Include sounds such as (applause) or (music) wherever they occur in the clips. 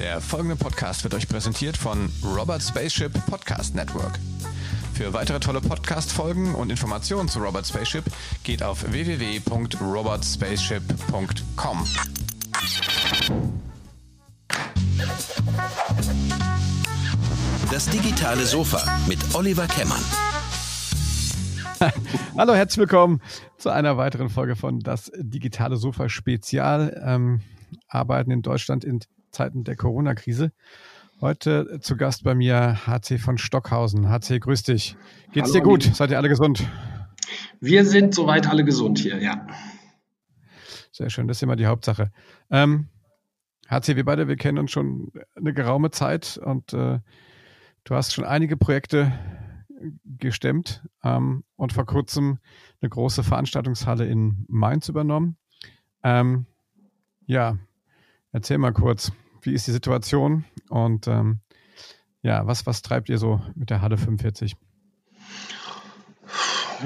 Der folgende Podcast wird euch präsentiert von Robert Spaceship Podcast Network. Für weitere tolle Podcast-Folgen und Informationen zu Robert Spaceship geht auf www.robertspaceship.com. Das digitale Sofa mit Oliver Kemmern. (laughs) Hallo, herzlich willkommen zu einer weiteren Folge von Das digitale Sofa Spezial. Ähm, Arbeiten in Deutschland in Zeiten der Corona-Krise. Heute zu Gast bei mir HC von Stockhausen. HC, grüß dich. Geht's Hallo, dir gut? Lieb. Seid ihr alle gesund? Wir sind soweit alle gesund hier, ja. Sehr schön, das ist immer die Hauptsache. Ähm, HC, wir beide, wir kennen uns schon eine geraume Zeit und äh, du hast schon einige Projekte gestemmt ähm, und vor kurzem eine große Veranstaltungshalle in Mainz übernommen. Ähm, ja, erzähl mal kurz, wie ist die Situation und ähm, ja, was, was treibt ihr so mit der Halle 45?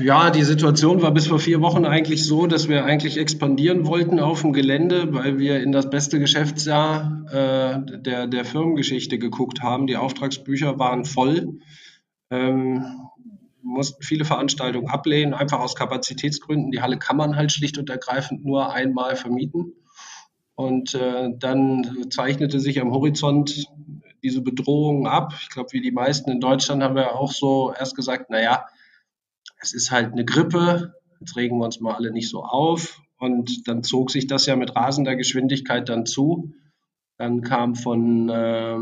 Ja, die Situation war bis vor vier Wochen eigentlich so, dass wir eigentlich expandieren wollten auf dem Gelände, weil wir in das beste Geschäftsjahr äh, der, der Firmengeschichte geguckt haben. Die Auftragsbücher waren voll. Ähm, mussten viele Veranstaltungen ablehnen, einfach aus Kapazitätsgründen. Die Halle kann man halt schlicht und ergreifend nur einmal vermieten. Und äh, dann zeichnete sich am Horizont diese Bedrohung ab. Ich glaube, wie die meisten in Deutschland haben wir auch so erst gesagt, naja, es ist halt eine Grippe, jetzt regen wir uns mal alle nicht so auf. Und dann zog sich das ja mit rasender Geschwindigkeit dann zu. Dann kam von, äh,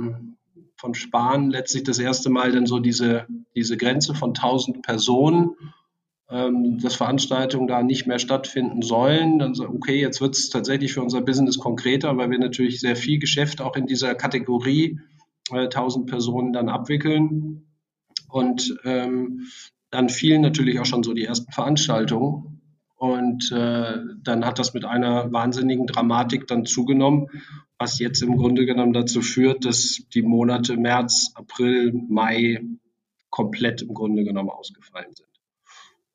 von Spahn letztlich das erste Mal dann so diese, diese Grenze von 1000 Personen ähm, dass Veranstaltungen da nicht mehr stattfinden sollen. Dann so, okay, jetzt wird es tatsächlich für unser Business konkreter, weil wir natürlich sehr viel Geschäft auch in dieser Kategorie äh, 1000 Personen dann abwickeln. Und ähm, dann fielen natürlich auch schon so die ersten Veranstaltungen. Und äh, dann hat das mit einer wahnsinnigen Dramatik dann zugenommen, was jetzt im Grunde genommen dazu führt, dass die Monate März, April, Mai komplett im Grunde genommen ausgefallen sind.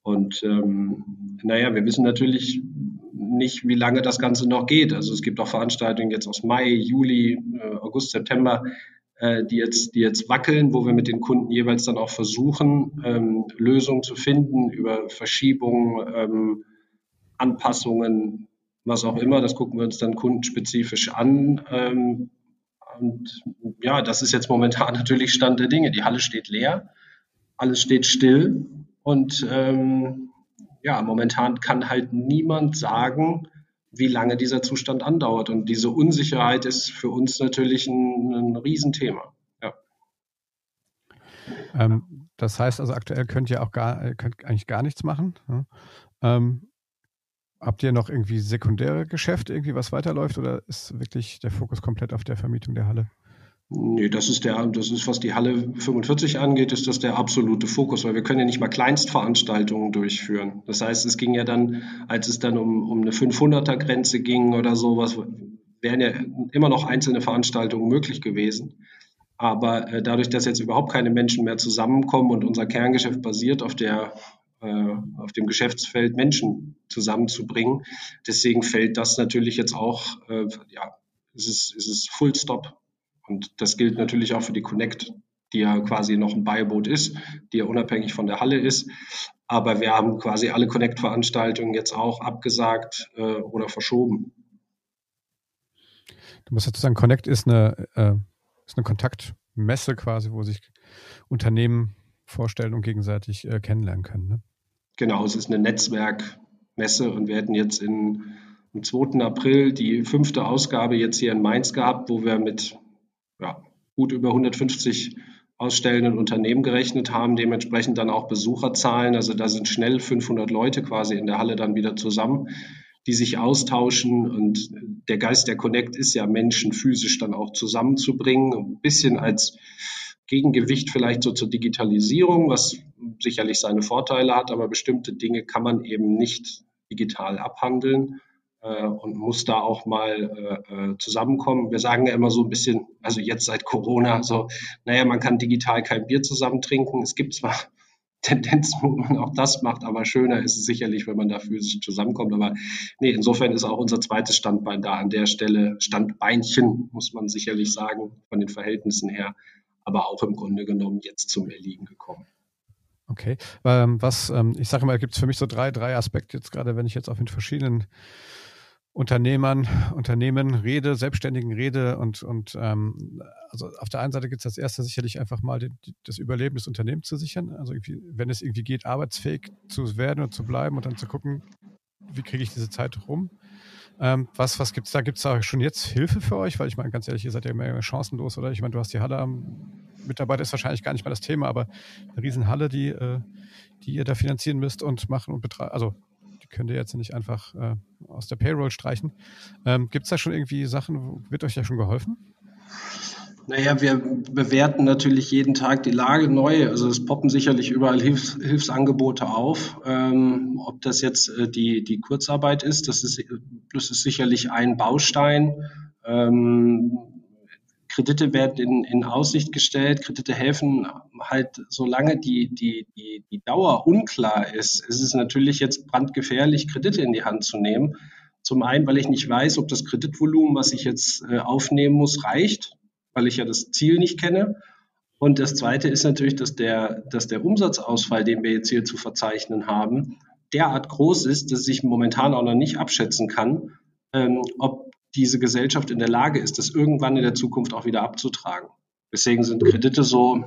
Und ähm, naja, wir wissen natürlich nicht, wie lange das Ganze noch geht. Also es gibt auch Veranstaltungen jetzt aus Mai, Juli, äh, August, September, äh, die, jetzt, die jetzt wackeln, wo wir mit den Kunden jeweils dann auch versuchen, ähm, Lösungen zu finden über Verschiebungen, ähm, Anpassungen, was auch immer. Das gucken wir uns dann kundenspezifisch an. Ähm, und ja, das ist jetzt momentan (laughs) natürlich Stand der Dinge. Die Halle steht leer, alles steht still. Und ähm, ja, momentan kann halt niemand sagen, wie lange dieser Zustand andauert. Und diese Unsicherheit ist für uns natürlich ein, ein Riesenthema. Ja. Ähm, das heißt also, aktuell könnt ihr auch gar, könnt eigentlich gar nichts machen. Ja? Ähm, habt ihr noch irgendwie sekundäre Geschäfte, irgendwie was weiterläuft oder ist wirklich der Fokus komplett auf der Vermietung der Halle? Nee, das ist der, das ist, was die Halle 45 angeht, ist das der absolute Fokus, weil wir können ja nicht mal Kleinstveranstaltungen durchführen. Das heißt, es ging ja dann, als es dann um, um eine 500er Grenze ging oder sowas, wären ja immer noch einzelne Veranstaltungen möglich gewesen. Aber äh, dadurch, dass jetzt überhaupt keine Menschen mehr zusammenkommen und unser Kerngeschäft basiert auf der äh, auf dem Geschäftsfeld Menschen zusammenzubringen, deswegen fällt das natürlich jetzt auch, äh, ja, es ist, es ist Full Stop. Und das gilt natürlich auch für die Connect, die ja quasi noch ein Beiboot ist, die ja unabhängig von der Halle ist. Aber wir haben quasi alle Connect-Veranstaltungen jetzt auch abgesagt äh, oder verschoben. Du musst dazu sagen, Connect ist eine, äh, ist eine Kontaktmesse quasi, wo sich Unternehmen vorstellen und gegenseitig äh, kennenlernen können. Ne? Genau, es ist eine Netzwerkmesse und wir hätten jetzt in, am 2. April die fünfte Ausgabe jetzt hier in Mainz gehabt, wo wir mit gut über 150 ausstellenden Unternehmen gerechnet haben, dementsprechend dann auch Besucherzahlen. Also da sind schnell 500 Leute quasi in der Halle dann wieder zusammen, die sich austauschen. Und der Geist der Connect ist ja, Menschen physisch dann auch zusammenzubringen, ein bisschen als Gegengewicht vielleicht so zur Digitalisierung, was sicherlich seine Vorteile hat, aber bestimmte Dinge kann man eben nicht digital abhandeln und muss da auch mal äh, äh, zusammenkommen. Wir sagen ja immer so ein bisschen, also jetzt seit Corona, so, naja, man kann digital kein Bier zusammen trinken. Es gibt zwar (laughs) Tendenz, wo man auch das macht, aber schöner ist es sicherlich, wenn man da physisch zusammenkommt. Aber nee, insofern ist auch unser zweites Standbein da an der Stelle, Standbeinchen, muss man sicherlich sagen, von den Verhältnissen her, aber auch im Grunde genommen jetzt zum Erliegen gekommen. Okay. Ähm, was, ähm, ich sage mal, gibt es für mich so drei, drei Aspekte jetzt gerade, wenn ich jetzt auf den verschiedenen Unternehmern, Unternehmen rede, Selbstständigen rede und, und ähm, also auf der einen Seite gibt es das erste sicherlich einfach mal die, die, das Überleben des Unternehmens zu sichern. Also wenn es irgendwie geht, arbeitsfähig zu werden und zu bleiben und dann zu gucken, wie kriege ich diese Zeit rum. Ähm, was was gibt es da? Gibt es da schon jetzt Hilfe für euch? Weil ich meine, ganz ehrlich, ihr seid ja immer chancenlos, oder? Ich meine, du hast die Halle am Mitarbeiter ist wahrscheinlich gar nicht mal das Thema, aber eine Riesenhalle, die, äh, die ihr da finanzieren müsst und machen und betreiben. Also die könnt ihr jetzt nicht einfach äh, aus der Payroll streichen. Ähm, Gibt es da schon irgendwie Sachen, wird euch da schon geholfen? Naja, wir bewerten natürlich jeden Tag die Lage neu. Also es poppen sicherlich überall Hilfs Hilfsangebote auf. Ähm, ob das jetzt äh, die, die Kurzarbeit ist, das ist, das ist sicherlich ein Baustein. Ähm, Kredite werden in, in Aussicht gestellt. Kredite helfen halt, solange die, die, die, die Dauer unklar ist, ist es natürlich jetzt brandgefährlich, Kredite in die Hand zu nehmen. Zum einen, weil ich nicht weiß, ob das Kreditvolumen, was ich jetzt äh, aufnehmen muss, reicht, weil ich ja das Ziel nicht kenne. Und das Zweite ist natürlich, dass der, dass der Umsatzausfall, den wir jetzt hier zu verzeichnen haben, derart groß ist, dass ich momentan auch noch nicht abschätzen kann, ähm, ob diese Gesellschaft in der Lage ist, das irgendwann in der Zukunft auch wieder abzutragen. Deswegen sind Kredite so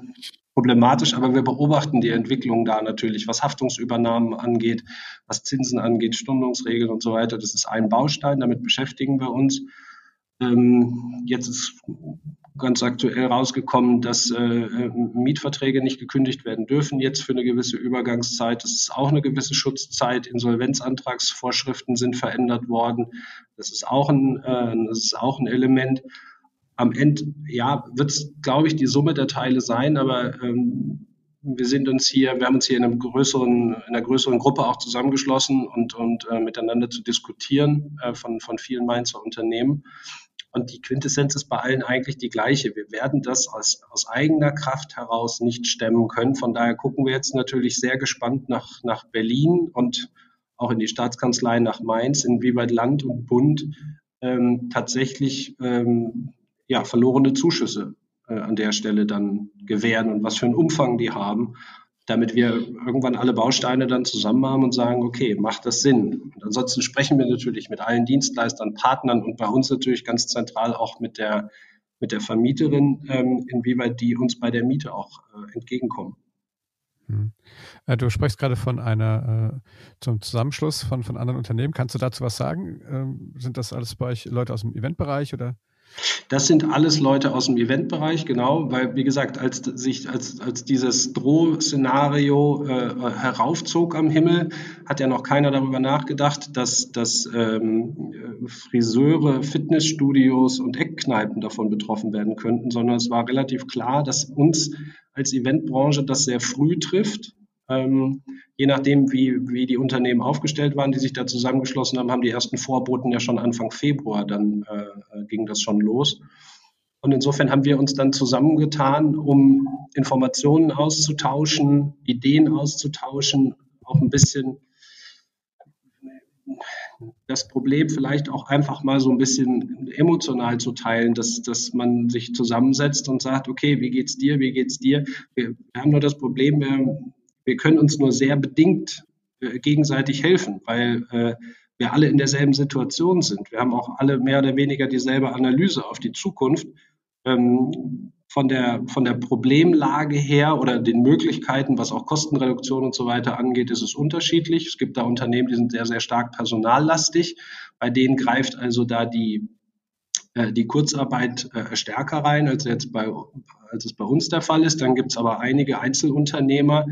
problematisch, aber wir beobachten die Entwicklung da natürlich, was Haftungsübernahmen angeht, was Zinsen angeht, Stundungsregeln und so weiter. Das ist ein Baustein, damit beschäftigen wir uns. Ähm, jetzt ist ganz aktuell rausgekommen, dass äh, Mietverträge nicht gekündigt werden dürfen, jetzt für eine gewisse Übergangszeit. Das ist auch eine gewisse Schutzzeit. Insolvenzantragsvorschriften sind verändert worden. Das ist auch ein, äh, das ist auch ein Element. Am Ende, ja, wird es, glaube ich, die Summe der Teile sein, aber ähm, wir sind uns hier, wir haben uns hier in, größeren, in einer größeren Gruppe auch zusammengeschlossen und, und äh, miteinander zu diskutieren äh, von, von vielen Mainzer Unternehmen. Und die Quintessenz ist bei allen eigentlich die gleiche. Wir werden das aus, aus eigener Kraft heraus nicht stemmen können. Von daher gucken wir jetzt natürlich sehr gespannt nach, nach Berlin und auch in die Staatskanzlei nach Mainz, inwieweit Land und Bund ähm, tatsächlich ähm, ja, verlorene Zuschüsse äh, an der Stelle dann gewähren und was für einen Umfang die haben damit wir irgendwann alle Bausteine dann zusammen haben und sagen, okay, macht das Sinn? Und ansonsten sprechen wir natürlich mit allen Dienstleistern, Partnern und bei uns natürlich ganz zentral auch mit der, mit der Vermieterin, ähm, inwieweit die uns bei der Miete auch äh, entgegenkommen. Hm. Äh, du sprichst gerade von einer äh, zum Zusammenschluss von, von anderen Unternehmen. Kannst du dazu was sagen? Ähm, sind das alles bei euch Leute aus dem Eventbereich oder? Das sind alles Leute aus dem Eventbereich, genau, weil, wie gesagt, als sich, als, als dieses Drohszenario äh, heraufzog am Himmel, hat ja noch keiner darüber nachgedacht, dass, dass ähm, Friseure, Fitnessstudios und Eckkneipen davon betroffen werden könnten, sondern es war relativ klar, dass uns als Eventbranche das sehr früh trifft ähm, je nachdem, wie, wie die Unternehmen aufgestellt waren, die sich da zusammengeschlossen haben, haben die ersten Vorboten ja schon Anfang Februar, dann äh, ging das schon los. Und insofern haben wir uns dann zusammengetan, um Informationen auszutauschen, Ideen auszutauschen, auch ein bisschen das Problem vielleicht auch einfach mal so ein bisschen emotional zu teilen, dass, dass man sich zusammensetzt und sagt, okay, wie geht's dir, wie geht's dir? Wir, wir haben nur das Problem, wir wir können uns nur sehr bedingt äh, gegenseitig helfen, weil äh, wir alle in derselben Situation sind. Wir haben auch alle mehr oder weniger dieselbe Analyse auf die Zukunft. Ähm, von der, von der Problemlage her oder den Möglichkeiten, was auch Kostenreduktion und so weiter angeht, ist es unterschiedlich. Es gibt da Unternehmen, die sind sehr, sehr stark personallastig. Bei denen greift also da die, äh, die Kurzarbeit äh, stärker rein, als, jetzt bei, als es bei uns der Fall ist. Dann gibt es aber einige Einzelunternehmer,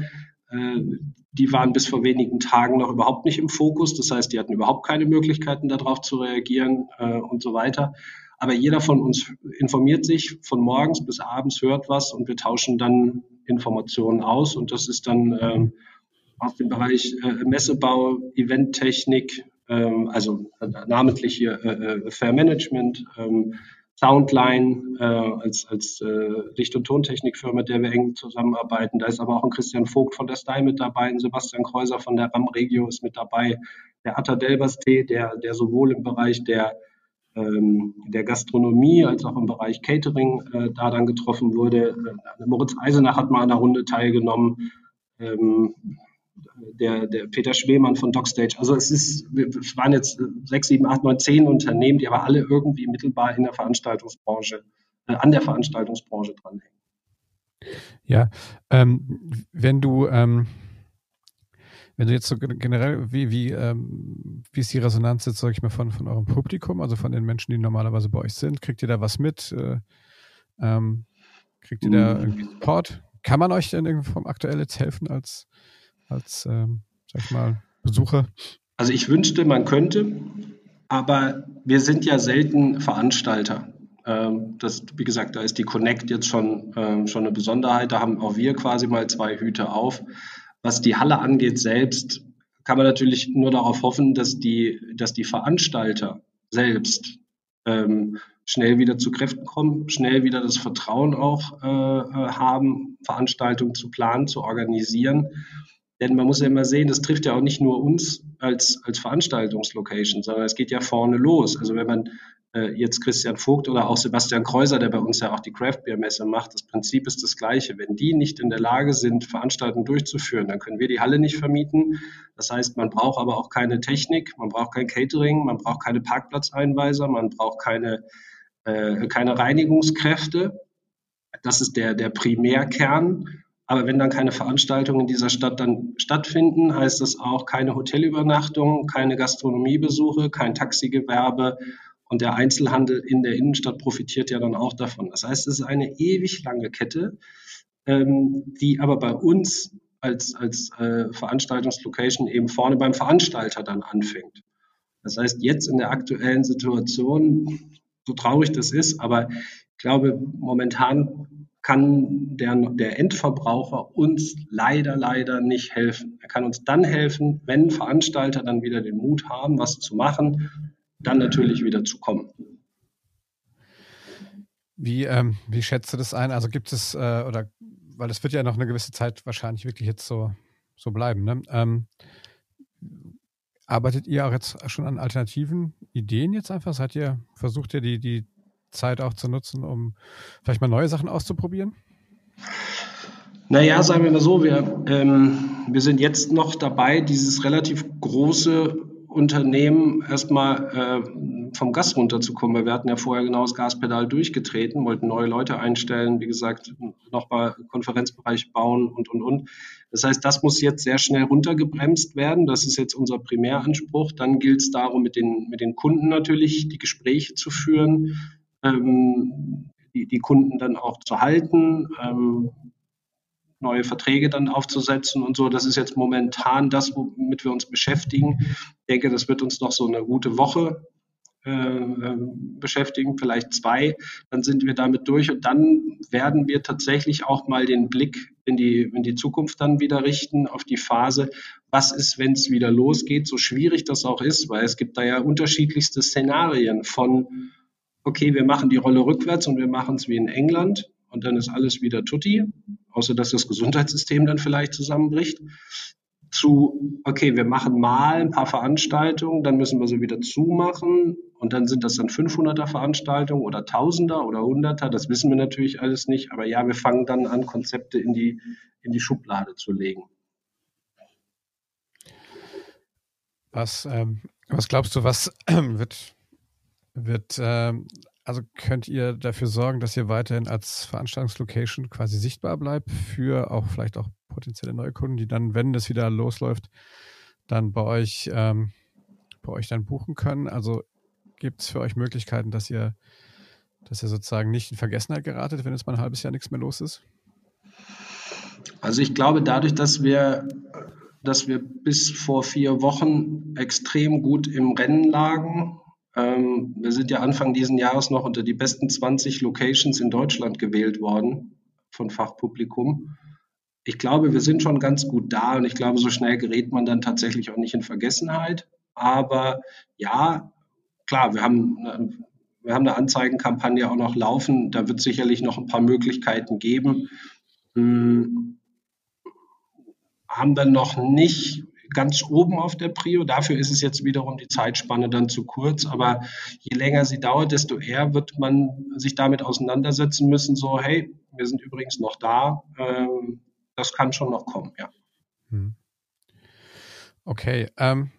die waren bis vor wenigen Tagen noch überhaupt nicht im Fokus. Das heißt, die hatten überhaupt keine Möglichkeiten, darauf zu reagieren äh, und so weiter. Aber jeder von uns informiert sich von morgens bis abends, hört was und wir tauschen dann Informationen aus. Und das ist dann ähm, aus dem Bereich äh, Messebau, Eventtechnik, ähm, also namentlich hier äh, Fair Management, ähm, Soundline äh, als, als äh, Licht- und Tontechnikfirma, mit der wir eng zusammenarbeiten. Da ist aber auch ein Christian Vogt von der Style mit dabei, ein Sebastian Kreuser von der RAM Regio ist mit dabei, der Atta Delbers-Tee, der, der sowohl im Bereich der, ähm, der Gastronomie als auch im Bereich Catering äh, da dann getroffen wurde. Äh, Moritz Eisenach hat mal an der Runde teilgenommen. Ähm, der, der Peter Schwemann von DocStage. Also es ist, es waren jetzt sechs, sieben, acht, neun, zehn Unternehmen, die aber alle irgendwie mittelbar in der Veranstaltungsbranche, äh, an der Veranstaltungsbranche dranhängen. Ja, ähm, wenn du ähm, wenn du jetzt so generell, wie, wie, ähm, wie ist die Resonanz jetzt, sag ich mal, von, von eurem Publikum, also von den Menschen, die normalerweise bei euch sind? Kriegt ihr da was mit? Äh, ähm, kriegt ihr da irgendwie Support? Kann man euch denn irgendwie vom aktuell jetzt helfen als als, ähm, sag ich mal, Besucher? Also ich wünschte, man könnte, aber wir sind ja selten Veranstalter. Ähm, das, wie gesagt, da ist die Connect jetzt schon, ähm, schon eine Besonderheit. Da haben auch wir quasi mal zwei Hüte auf. Was die Halle angeht selbst, kann man natürlich nur darauf hoffen, dass die, dass die Veranstalter selbst ähm, schnell wieder zu Kräften kommen, schnell wieder das Vertrauen auch äh, äh haben, Veranstaltungen zu planen, zu organisieren denn man muss ja immer sehen, das trifft ja auch nicht nur uns als, als Veranstaltungslocation, sondern es geht ja vorne los. Also wenn man äh, jetzt Christian Vogt oder auch Sebastian Kreuser, der bei uns ja auch die Craft Beer Messe macht, das Prinzip ist das gleiche. Wenn die nicht in der Lage sind, Veranstaltungen durchzuführen, dann können wir die Halle nicht vermieten. Das heißt, man braucht aber auch keine Technik, man braucht kein Catering, man braucht keine Parkplatzeinweiser, man braucht keine, äh, keine Reinigungskräfte. Das ist der, der Primärkern. Aber wenn dann keine Veranstaltungen in dieser Stadt dann stattfinden, heißt das auch keine Hotelübernachtung, keine Gastronomiebesuche, kein Taxigewerbe und der Einzelhandel in der Innenstadt profitiert ja dann auch davon. Das heißt, es ist eine ewig lange Kette, ähm, die aber bei uns als, als äh, Veranstaltungslocation eben vorne beim Veranstalter dann anfängt. Das heißt, jetzt in der aktuellen Situation, so traurig das ist, aber ich glaube, momentan kann der, der Endverbraucher uns leider, leider nicht helfen. Er kann uns dann helfen, wenn Veranstalter dann wieder den Mut haben, was zu machen, dann natürlich wieder zu kommen. Wie, ähm, wie schätzt du das ein? Also gibt es, äh, oder weil es wird ja noch eine gewisse Zeit wahrscheinlich wirklich jetzt so, so bleiben. Ne? Ähm, arbeitet ihr auch jetzt schon an alternativen Ideen jetzt einfach? Seid ihr, versucht ihr die, die Zeit auch zu nutzen, um vielleicht mal neue Sachen auszuprobieren? Naja, sagen wir mal so, wir, ähm, wir sind jetzt noch dabei, dieses relativ große Unternehmen erstmal äh, vom Gas runterzukommen, weil wir hatten ja vorher genau das Gaspedal durchgetreten, wollten neue Leute einstellen, wie gesagt, nochmal Konferenzbereich bauen und, und, und. Das heißt, das muss jetzt sehr schnell runtergebremst werden. Das ist jetzt unser Primäranspruch. Dann gilt es darum, mit den, mit den Kunden natürlich die Gespräche zu führen, die, die Kunden dann auch zu halten, ähm, neue Verträge dann aufzusetzen und so. Das ist jetzt momentan das, womit wir uns beschäftigen. Ich denke, das wird uns noch so eine gute Woche äh, ähm, beschäftigen, vielleicht zwei. Dann sind wir damit durch und dann werden wir tatsächlich auch mal den Blick in die, in die Zukunft dann wieder richten, auf die Phase, was ist, wenn es wieder losgeht, so schwierig das auch ist, weil es gibt da ja unterschiedlichste Szenarien von okay, wir machen die Rolle rückwärts und wir machen es wie in England und dann ist alles wieder tutti, außer dass das Gesundheitssystem dann vielleicht zusammenbricht, zu, okay, wir machen mal ein paar Veranstaltungen, dann müssen wir sie wieder zumachen und dann sind das dann 500er Veranstaltungen oder Tausender oder Hunderter, das wissen wir natürlich alles nicht, aber ja, wir fangen dann an, Konzepte in die, in die Schublade zu legen. Was, ähm, was glaubst du, was (clears throat) wird wird, äh, also könnt ihr dafür sorgen, dass ihr weiterhin als Veranstaltungslocation quasi sichtbar bleibt für auch vielleicht auch potenzielle neue Kunden, die dann, wenn das wieder losläuft, dann bei euch, ähm, bei euch dann buchen können? Also gibt es für euch Möglichkeiten, dass ihr, dass ihr sozusagen nicht in Vergessenheit geratet, wenn jetzt mal ein halbes Jahr nichts mehr los ist? Also ich glaube, dadurch, dass wir, dass wir bis vor vier Wochen extrem gut im Rennen lagen, ähm, wir sind ja Anfang diesen Jahres noch unter die besten 20 Locations in Deutschland gewählt worden von Fachpublikum. Ich glaube, wir sind schon ganz gut da und ich glaube, so schnell gerät man dann tatsächlich auch nicht in Vergessenheit. Aber ja, klar, wir haben wir haben eine Anzeigenkampagne auch noch laufen. Da wird sicherlich noch ein paar Möglichkeiten geben. Hm, haben dann noch nicht ganz oben auf der Prio. Dafür ist es jetzt wiederum die Zeitspanne dann zu kurz. Aber je länger sie dauert, desto eher wird man sich damit auseinandersetzen müssen. So, hey, wir sind übrigens noch da. Ähm, das kann schon noch kommen, ja. Hm. Okay. Ähm,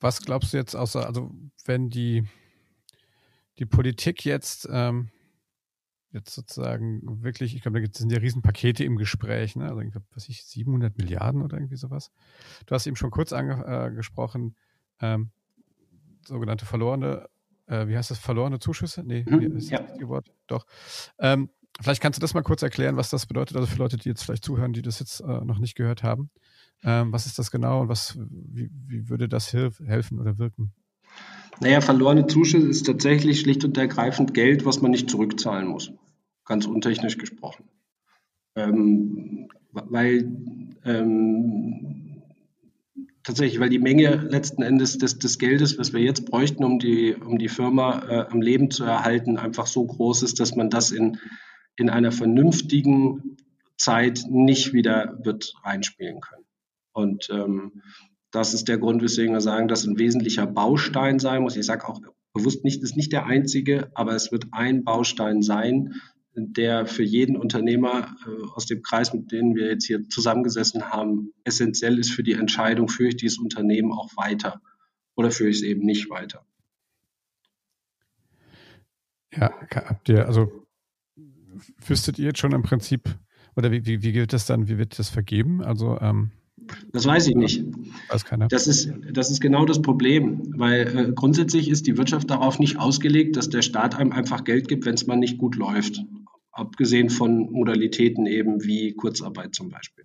was glaubst du jetzt außer, also wenn die, die Politik jetzt ähm, jetzt sozusagen wirklich, ich glaube, da sind ja Riesenpakete im Gespräch, ne? also ich glaube, was ich, 700 Milliarden oder irgendwie sowas. Du hast eben schon kurz angesprochen, äh, ähm, sogenannte verlorene, äh, wie heißt das, verlorene Zuschüsse? Nee, mhm, ist das ja. das Wort? Doch. Ähm, vielleicht kannst du das mal kurz erklären, was das bedeutet, also für Leute, die jetzt vielleicht zuhören, die das jetzt äh, noch nicht gehört haben. Ähm, was ist das genau und was, wie, wie würde das helfen oder wirken? Naja, verlorene Zuschüsse ist tatsächlich schlicht und ergreifend Geld, was man nicht zurückzahlen muss. Ganz untechnisch gesprochen. Ähm, weil ähm, tatsächlich, weil die Menge letzten Endes des, des, Geldes, was wir jetzt bräuchten, um die, um die Firma äh, am Leben zu erhalten, einfach so groß ist, dass man das in, in einer vernünftigen Zeit nicht wieder wird reinspielen können. Und ähm, das ist der Grund, weswegen wir sagen, dass ein wesentlicher Baustein sein muss. Ich sage auch bewusst nicht, ist nicht der einzige, aber es wird ein Baustein sein, der für jeden Unternehmer äh, aus dem Kreis, mit dem wir jetzt hier zusammengesessen haben, essentiell ist für die Entscheidung, führe ich dieses Unternehmen auch weiter oder führe ich es eben nicht weiter. Ja, habt ihr, also wüsstet ihr jetzt schon im Prinzip, oder wie, wie, wie gilt das dann, wie wird das vergeben? Also ähm, das weiß ich nicht. Weiß keiner. Das ist, das ist genau das Problem, weil äh, grundsätzlich ist die Wirtschaft darauf nicht ausgelegt, dass der Staat einem einfach Geld gibt, wenn es mal nicht gut läuft. Abgesehen von Modalitäten eben wie Kurzarbeit zum Beispiel.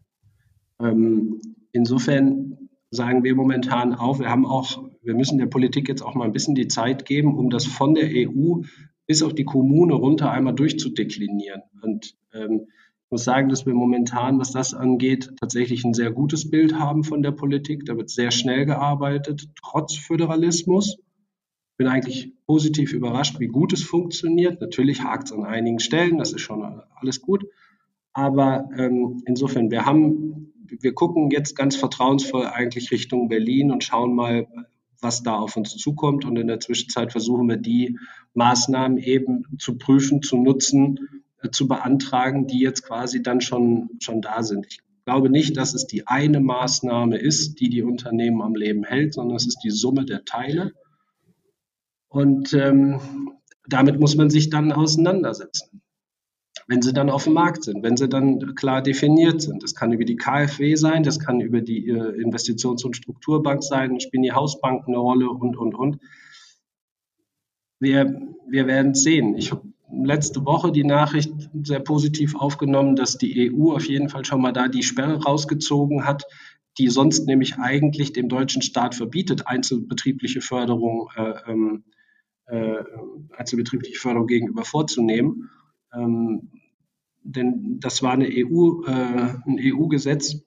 Ähm, insofern sagen wir momentan auch, wir haben auch, wir müssen der Politik jetzt auch mal ein bisschen die Zeit geben, um das von der EU bis auf die Kommune runter einmal durchzudeklinieren. Und ähm, ich muss sagen, dass wir momentan, was das angeht, tatsächlich ein sehr gutes Bild haben von der Politik. Da wird sehr schnell gearbeitet, trotz Föderalismus. Ich bin eigentlich positiv überrascht, wie gut es funktioniert. Natürlich hakt es an einigen Stellen, das ist schon alles gut. Aber ähm, insofern, wir haben, wir gucken jetzt ganz vertrauensvoll eigentlich Richtung Berlin und schauen mal, was da auf uns zukommt. Und in der Zwischenzeit versuchen wir die Maßnahmen eben zu prüfen, zu nutzen, zu beantragen, die jetzt quasi dann schon, schon da sind. Ich glaube nicht, dass es die eine Maßnahme ist, die die Unternehmen am Leben hält, sondern es ist die Summe der Teile. Und ähm, damit muss man sich dann auseinandersetzen. Wenn sie dann auf dem Markt sind, wenn sie dann klar definiert sind. Das kann über die KfW sein, das kann über die äh, Investitions- und Strukturbank sein, spielen die Hausbanken eine Rolle und, und, und. Wir, wir werden sehen. Ich letzte Woche die Nachricht sehr positiv aufgenommen, dass die EU auf jeden Fall schon mal da die Sperre rausgezogen hat, die sonst nämlich eigentlich dem deutschen Staat verbietet, einzelbetriebliche Förderung, äh, ähm, äh, einzelbetriebliche Förderung gegenüber vorzunehmen. Ähm, denn das war eine EU, äh, ein EU-Gesetz,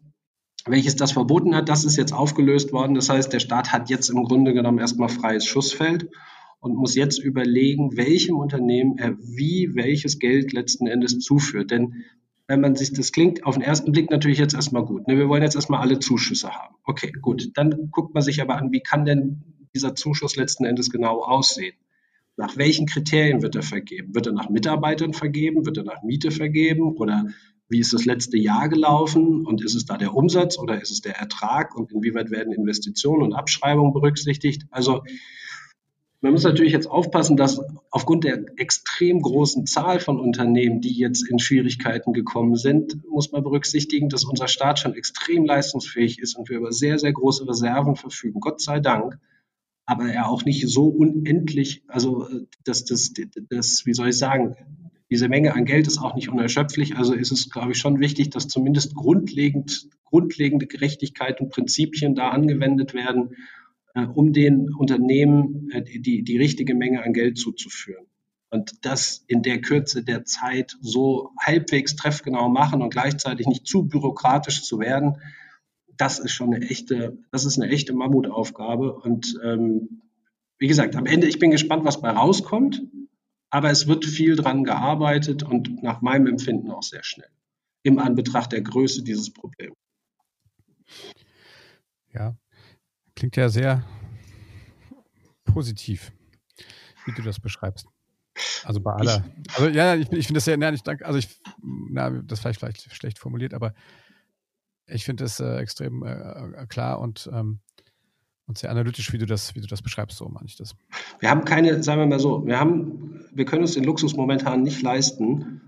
welches das verboten hat. Das ist jetzt aufgelöst worden. Das heißt, der Staat hat jetzt im Grunde genommen erstmal freies Schussfeld und muss jetzt überlegen, welchem Unternehmen er wie welches Geld letzten Endes zuführt. Denn wenn man sich, das klingt auf den ersten Blick natürlich jetzt erstmal gut. Ne? Wir wollen jetzt erstmal alle Zuschüsse haben. Okay, gut. Dann guckt man sich aber an, wie kann denn dieser Zuschuss letzten Endes genau aussehen? Nach welchen Kriterien wird er vergeben? Wird er nach Mitarbeitern vergeben? Wird er nach Miete vergeben? Oder wie ist das letzte Jahr gelaufen? Und ist es da der Umsatz oder ist es der Ertrag? Und inwieweit werden Investitionen und Abschreibungen berücksichtigt? Also man muss natürlich jetzt aufpassen, dass aufgrund der extrem großen Zahl von Unternehmen, die jetzt in Schwierigkeiten gekommen sind, muss man berücksichtigen, dass unser Staat schon extrem leistungsfähig ist und wir über sehr, sehr große Reserven verfügen. Gott sei Dank. Aber er auch nicht so unendlich, also das, das, das, wie soll ich sagen, diese Menge an Geld ist auch nicht unerschöpflich. Also ist es, glaube ich, schon wichtig, dass zumindest grundlegend, grundlegende Gerechtigkeit und Prinzipien da angewendet werden äh, um den Unternehmen äh, die, die richtige Menge an Geld zuzuführen. Und das in der Kürze der Zeit so halbwegs treffgenau machen und gleichzeitig nicht zu bürokratisch zu werden, das ist schon eine echte, das ist eine echte Mammutaufgabe. Und ähm, wie gesagt, am Ende, ich bin gespannt, was bei rauskommt, aber es wird viel dran gearbeitet und nach meinem Empfinden auch sehr schnell im Anbetracht der Größe dieses Problems. Ja, klingt ja sehr positiv, wie du das beschreibst. Also bei aller. Also ja, ich, ich finde das sehr, ja, ich danke, also ich, na, das vielleicht vielleicht schlecht formuliert, aber ich finde es äh, extrem äh, äh, klar und ähm, und sehr analytisch, wie du das, wie du das beschreibst, so meine ich das. Wir haben keine, sagen wir mal so, wir haben, wir können uns den Luxus momentan nicht leisten,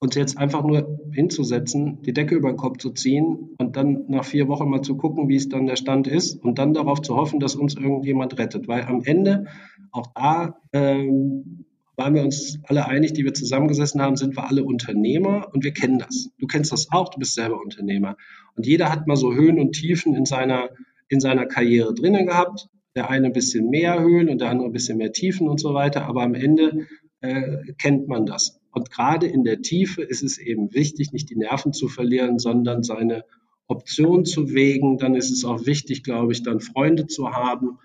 uns jetzt einfach nur hinzusetzen, die Decke über den Kopf zu ziehen und dann nach vier Wochen mal zu gucken, wie es dann der Stand ist und dann darauf zu hoffen, dass uns irgendjemand rettet. Weil am Ende, auch da ähm, waren wir uns alle einig, die wir zusammengesessen haben, sind wir alle Unternehmer und wir kennen das. Du kennst das auch, du bist selber Unternehmer. Und jeder hat mal so Höhen und Tiefen in seiner, in seiner Karriere drinnen gehabt. Der eine ein bisschen mehr Höhen und der andere ein bisschen mehr Tiefen und so weiter. Aber am Ende äh, kennt man das. Und gerade in der Tiefe ist es eben wichtig, nicht die Nerven zu verlieren, sondern seine Option zu wägen. Dann ist es auch wichtig, glaube ich, dann Freunde zu haben,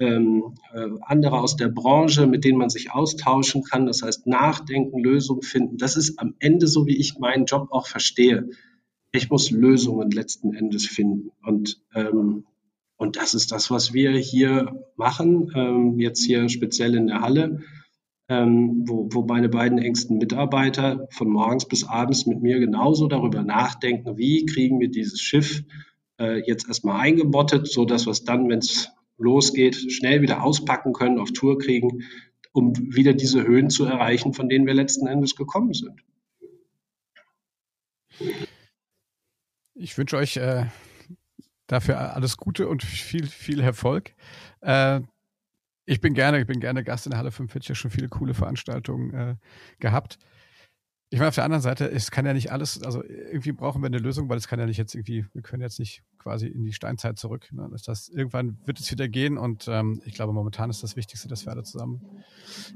ähm, äh, andere aus der Branche, mit denen man sich austauschen kann. Das heißt, nachdenken, Lösungen finden. Das ist am Ende so, wie ich meinen Job auch verstehe. Ich muss Lösungen letzten Endes finden. Und, ähm, und das ist das, was wir hier machen, ähm, jetzt hier speziell in der Halle ähm, wo, wo meine beiden engsten Mitarbeiter von morgens bis abends mit mir genauso darüber nachdenken, wie kriegen wir dieses Schiff äh, jetzt erstmal eingebottet, so dass wir es dann, wenn es losgeht, schnell wieder auspacken können, auf Tour kriegen, um wieder diese Höhen zu erreichen, von denen wir letzten Endes gekommen sind. Ich wünsche euch äh, dafür alles Gute und viel, viel Erfolg. Äh, ich bin gerne, ich bin gerne Gast in der Halle 45, ja schon viele coole Veranstaltungen äh, gehabt. Ich meine, auf der anderen Seite, es kann ja nicht alles, also irgendwie brauchen wir eine Lösung, weil es kann ja nicht jetzt irgendwie, wir können jetzt nicht quasi in die Steinzeit zurück. Ne? Das, das, irgendwann wird es wieder gehen und ähm, ich glaube, momentan ist das Wichtigste, dass wir alle zusammen,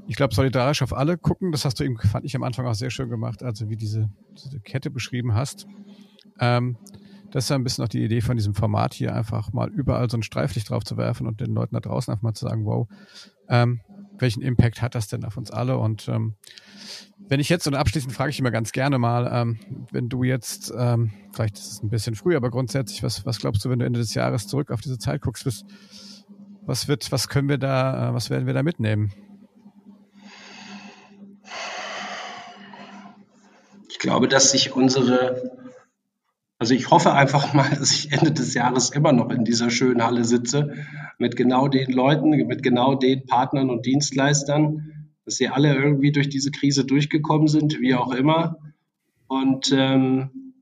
ich glaube, solidarisch auf alle gucken. Das hast du eben, fand ich am Anfang auch sehr schön gemacht, also wie diese, diese Kette beschrieben hast. Ähm, das ist ja ein bisschen auch die Idee von diesem Format hier, einfach mal überall so ein Streiflicht drauf zu werfen und den Leuten da draußen einfach mal zu sagen, wow, ähm, welchen Impact hat das denn auf uns alle? Und ähm, wenn ich jetzt, und abschließend frage ich immer ganz gerne mal, ähm, wenn du jetzt, ähm, vielleicht ist es ein bisschen früh, aber grundsätzlich, was, was glaubst du, wenn du Ende des Jahres zurück auf diese Zeit guckst, was, was wird, was können wir da, äh, was werden wir da mitnehmen? Ich glaube, dass sich unsere also ich hoffe einfach mal, dass ich Ende des Jahres immer noch in dieser schönen Halle sitze, mit genau den Leuten, mit genau den Partnern und Dienstleistern, dass sie alle irgendwie durch diese Krise durchgekommen sind, wie auch immer. Und ähm,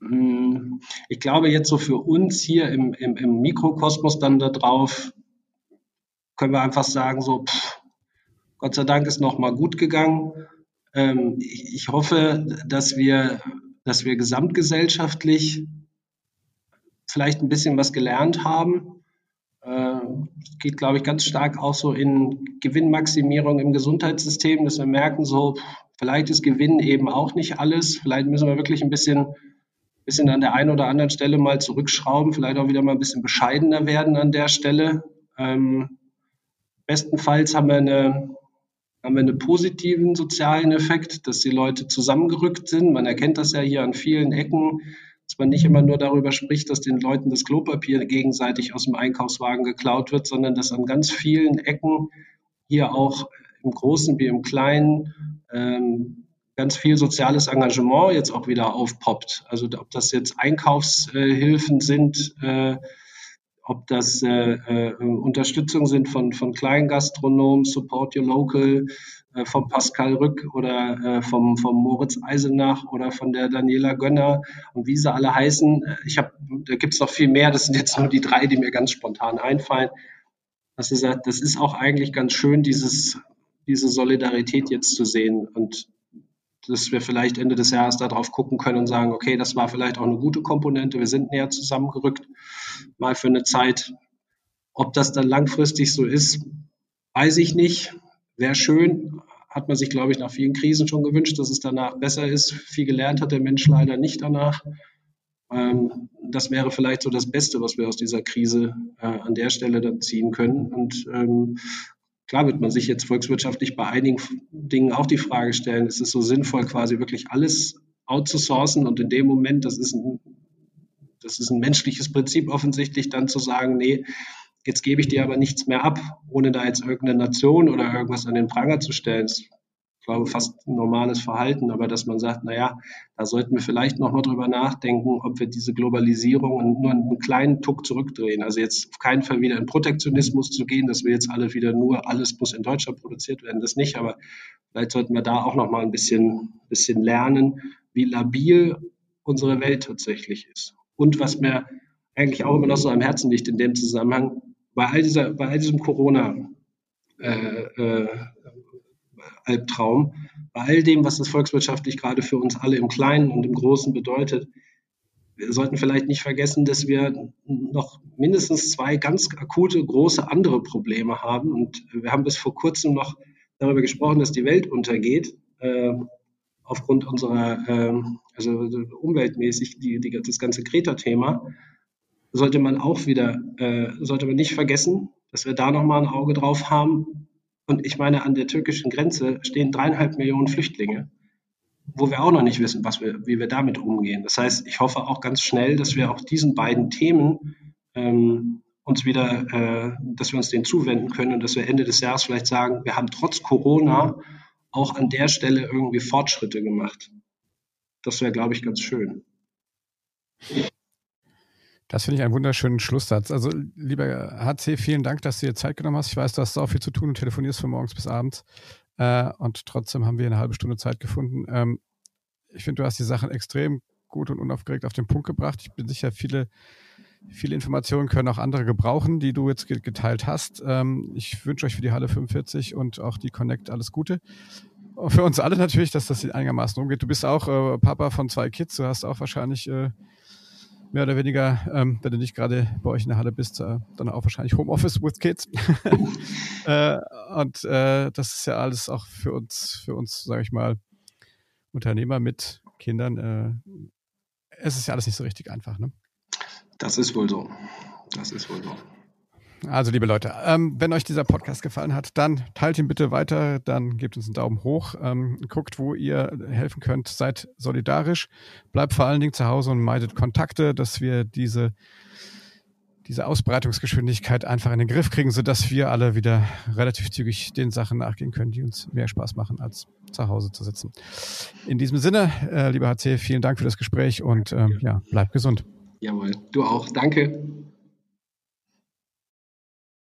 hm, ich glaube jetzt so für uns hier im, im, im Mikrokosmos dann da drauf, können wir einfach sagen, so, pff, Gott sei Dank ist noch mal gut gegangen. Ähm, ich, ich hoffe, dass wir dass wir gesamtgesellschaftlich vielleicht ein bisschen was gelernt haben. Äh, geht, glaube ich, ganz stark auch so in Gewinnmaximierung im Gesundheitssystem, dass wir merken, so vielleicht ist Gewinn eben auch nicht alles. Vielleicht müssen wir wirklich ein bisschen, bisschen an der einen oder anderen Stelle mal zurückschrauben, vielleicht auch wieder mal ein bisschen bescheidener werden an der Stelle. Ähm, bestenfalls haben wir eine haben wir einen positiven sozialen Effekt, dass die Leute zusammengerückt sind. Man erkennt das ja hier an vielen Ecken, dass man nicht immer nur darüber spricht, dass den Leuten das Klopapier gegenseitig aus dem Einkaufswagen geklaut wird, sondern dass an ganz vielen Ecken hier auch im Großen wie im Kleinen ähm, ganz viel soziales Engagement jetzt auch wieder aufpoppt. Also ob das jetzt Einkaufshilfen sind, äh, ob das äh, äh, Unterstützung sind von, von Kleingastronomen, Support Your Local, äh, vom Pascal Rück oder äh, vom, vom Moritz Eisenach oder von der Daniela Gönner und wie sie alle heißen. Äh, ich habe, da gibt es noch viel mehr, das sind jetzt nur die drei, die mir ganz spontan einfallen. Das ist, das ist auch eigentlich ganz schön, dieses, diese Solidarität jetzt zu sehen und dass wir vielleicht Ende des Jahres darauf gucken können und sagen, okay, das war vielleicht auch eine gute Komponente, wir sind näher zusammengerückt, mal für eine Zeit. Ob das dann langfristig so ist, weiß ich nicht. Wäre schön, hat man sich, glaube ich, nach vielen Krisen schon gewünscht, dass es danach besser ist. Viel gelernt hat der Mensch leider nicht danach. Ähm, das wäre vielleicht so das Beste, was wir aus dieser Krise äh, an der Stelle dann ziehen können. Und ähm, Klar wird man sich jetzt volkswirtschaftlich bei einigen Dingen auch die Frage stellen, ist es so sinnvoll, quasi wirklich alles outzusourcen und in dem Moment, das ist ein, das ist ein menschliches Prinzip offensichtlich, dann zu sagen, nee, jetzt gebe ich dir aber nichts mehr ab, ohne da jetzt irgendeine Nation oder irgendwas an den Pranger zu stellen. Das ich glaube, fast normales Verhalten, aber dass man sagt, naja, da sollten wir vielleicht nochmal drüber nachdenken, ob wir diese Globalisierung nur einen kleinen Tuck zurückdrehen. Also jetzt auf keinen Fall wieder in Protektionismus zu gehen, dass wir jetzt alle wieder nur, alles muss in Deutschland produziert werden, das nicht, aber vielleicht sollten wir da auch nochmal ein bisschen, bisschen lernen, wie labil unsere Welt tatsächlich ist. Und was mir eigentlich auch immer noch so am Herzen liegt in dem Zusammenhang, bei all dieser, bei all diesem Corona, äh, äh, Albtraum. Bei all dem, was das volkswirtschaftlich gerade für uns alle im Kleinen und im Großen bedeutet, wir sollten vielleicht nicht vergessen, dass wir noch mindestens zwei ganz akute, große andere Probleme haben. Und wir haben bis vor kurzem noch darüber gesprochen, dass die Welt untergeht, äh, aufgrund unserer, äh, also umweltmäßig, die, die, das ganze Kreta-Thema. Sollte man auch wieder, äh, sollte man nicht vergessen, dass wir da nochmal ein Auge drauf haben, und ich meine, an der türkischen Grenze stehen dreieinhalb Millionen Flüchtlinge, wo wir auch noch nicht wissen, was wir, wie wir damit umgehen. Das heißt, ich hoffe auch ganz schnell, dass wir auch diesen beiden Themen ähm, uns wieder, äh, dass wir uns denen zuwenden können und dass wir Ende des Jahres vielleicht sagen, wir haben trotz Corona auch an der Stelle irgendwie Fortschritte gemacht. Das wäre, glaube ich, ganz schön. Das finde ich einen wunderschönen Schlusssatz. Also, lieber HC, vielen Dank, dass du dir Zeit genommen hast. Ich weiß, du hast auch viel zu tun und telefonierst von morgens bis abends. Äh, und trotzdem haben wir eine halbe Stunde Zeit gefunden. Ähm, ich finde, du hast die Sachen extrem gut und unaufgeregt auf den Punkt gebracht. Ich bin sicher, viele, viele Informationen können auch andere gebrauchen, die du jetzt geteilt hast. Ähm, ich wünsche euch für die Halle 45 und auch die Connect alles Gute. Für uns alle natürlich, dass das einigermaßen umgeht. Du bist auch äh, Papa von zwei Kids. Du hast auch wahrscheinlich äh, mehr oder weniger, ähm, wenn du nicht gerade bei euch in der Halle bist, äh, dann auch wahrscheinlich Homeoffice with Kids. (laughs) äh, und äh, das ist ja alles auch für uns, für uns, sage ich mal, Unternehmer mit Kindern. Äh, es ist ja alles nicht so richtig einfach. Ne? Das ist wohl so. Das ist wohl so. Also, liebe Leute, ähm, wenn euch dieser Podcast gefallen hat, dann teilt ihn bitte weiter, dann gebt uns einen Daumen hoch, ähm, guckt, wo ihr helfen könnt, seid solidarisch, bleibt vor allen Dingen zu Hause und meidet Kontakte, dass wir diese, diese Ausbreitungsgeschwindigkeit einfach in den Griff kriegen, sodass wir alle wieder relativ zügig den Sachen nachgehen können, die uns mehr Spaß machen, als zu Hause zu sitzen. In diesem Sinne, äh, lieber HC, vielen Dank für das Gespräch und ähm, ja, bleibt gesund. Jawohl, du auch. Danke.